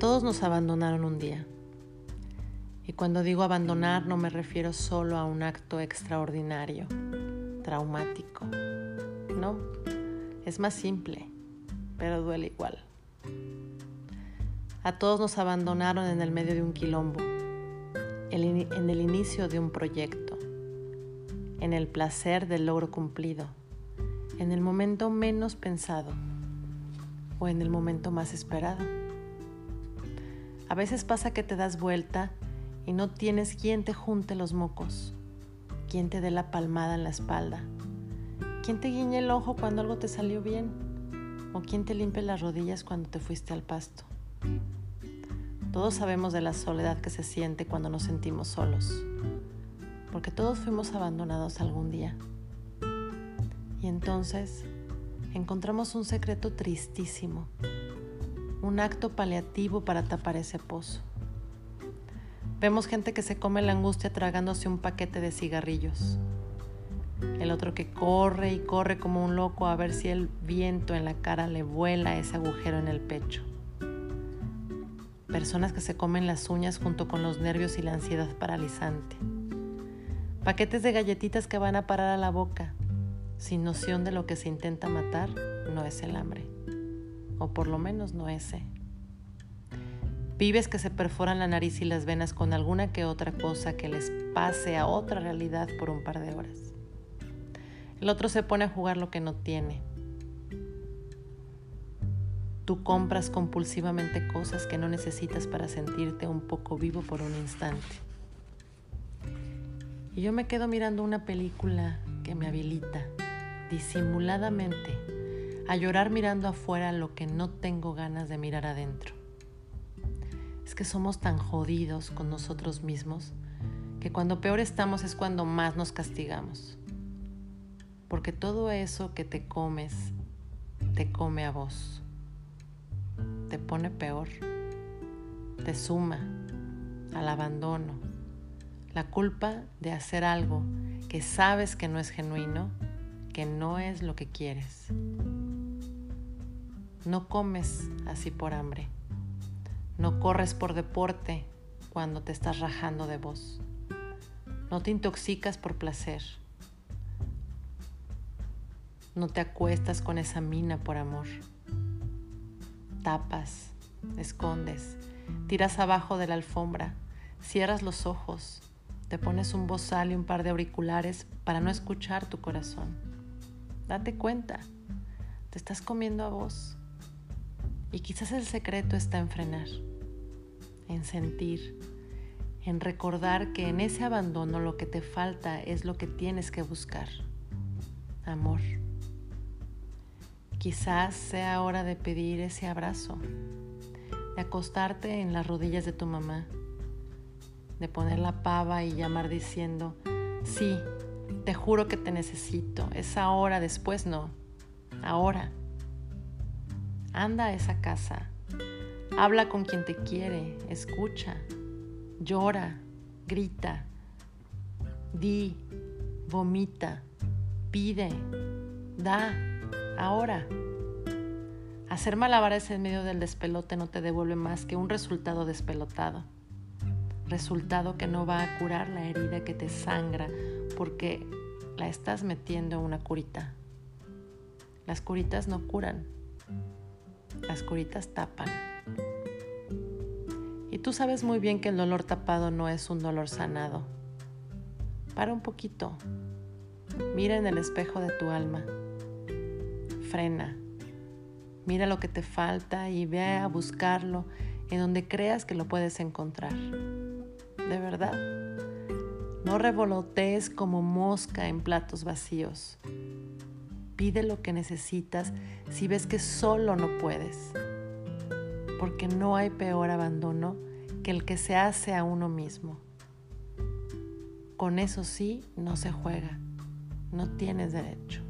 todos nos abandonaron un día. Y cuando digo abandonar no me refiero solo a un acto extraordinario, traumático. No, es más simple, pero duele igual. A todos nos abandonaron en el medio de un quilombo, en el inicio de un proyecto, en el placer del logro cumplido, en el momento menos pensado o en el momento más esperado. A veces pasa que te das vuelta y no tienes quien te junte los mocos, quien te dé la palmada en la espalda, quien te guiñe el ojo cuando algo te salió bien o quien te limpie las rodillas cuando te fuiste al pasto. Todos sabemos de la soledad que se siente cuando nos sentimos solos, porque todos fuimos abandonados algún día. Y entonces encontramos un secreto tristísimo, un acto paliativo para tapar ese pozo. Vemos gente que se come la angustia tragándose un paquete de cigarrillos. El otro que corre y corre como un loco a ver si el viento en la cara le vuela ese agujero en el pecho. Personas que se comen las uñas junto con los nervios y la ansiedad paralizante. Paquetes de galletitas que van a parar a la boca sin noción de lo que se intenta matar, no es el hambre. O por lo menos no ese. Pibes que se perforan la nariz y las venas con alguna que otra cosa que les pase a otra realidad por un par de horas. El otro se pone a jugar lo que no tiene. Tú compras compulsivamente cosas que no necesitas para sentirte un poco vivo por un instante. Y yo me quedo mirando una película que me habilita disimuladamente a llorar mirando afuera lo que no tengo ganas de mirar adentro. Es que somos tan jodidos con nosotros mismos que cuando peor estamos es cuando más nos castigamos. Porque todo eso que te comes te come a vos. Te pone peor. Te suma al abandono. La culpa de hacer algo que sabes que no es genuino que no es lo que quieres. No comes así por hambre. No corres por deporte cuando te estás rajando de vos. No te intoxicas por placer. No te acuestas con esa mina por amor. Tapas, escondes, tiras abajo de la alfombra, cierras los ojos, te pones un bozal y un par de auriculares para no escuchar tu corazón. Date cuenta, te estás comiendo a vos. Y quizás el secreto está en frenar, en sentir, en recordar que en ese abandono lo que te falta es lo que tienes que buscar. Amor. Quizás sea hora de pedir ese abrazo, de acostarte en las rodillas de tu mamá, de poner la pava y llamar diciendo, sí, te juro que te necesito. Es ahora, después no. Ahora. Anda a esa casa. Habla con quien te quiere. Escucha. Llora. Grita. Di. Vomita. Pide. Da. Ahora. Hacer malabares en medio del despelote no te devuelve más que un resultado despelotado. Resultado que no va a curar la herida que te sangra porque la estás metiendo en una curita. Las curitas no curan, las curitas tapan. Y tú sabes muy bien que el dolor tapado no es un dolor sanado. Para un poquito, mira en el espejo de tu alma, frena, mira lo que te falta y ve a buscarlo en donde creas que lo puedes encontrar. De verdad. No revolotees como mosca en platos vacíos. Pide lo que necesitas si ves que solo no puedes. Porque no hay peor abandono que el que se hace a uno mismo. Con eso sí no se juega. No tienes derecho.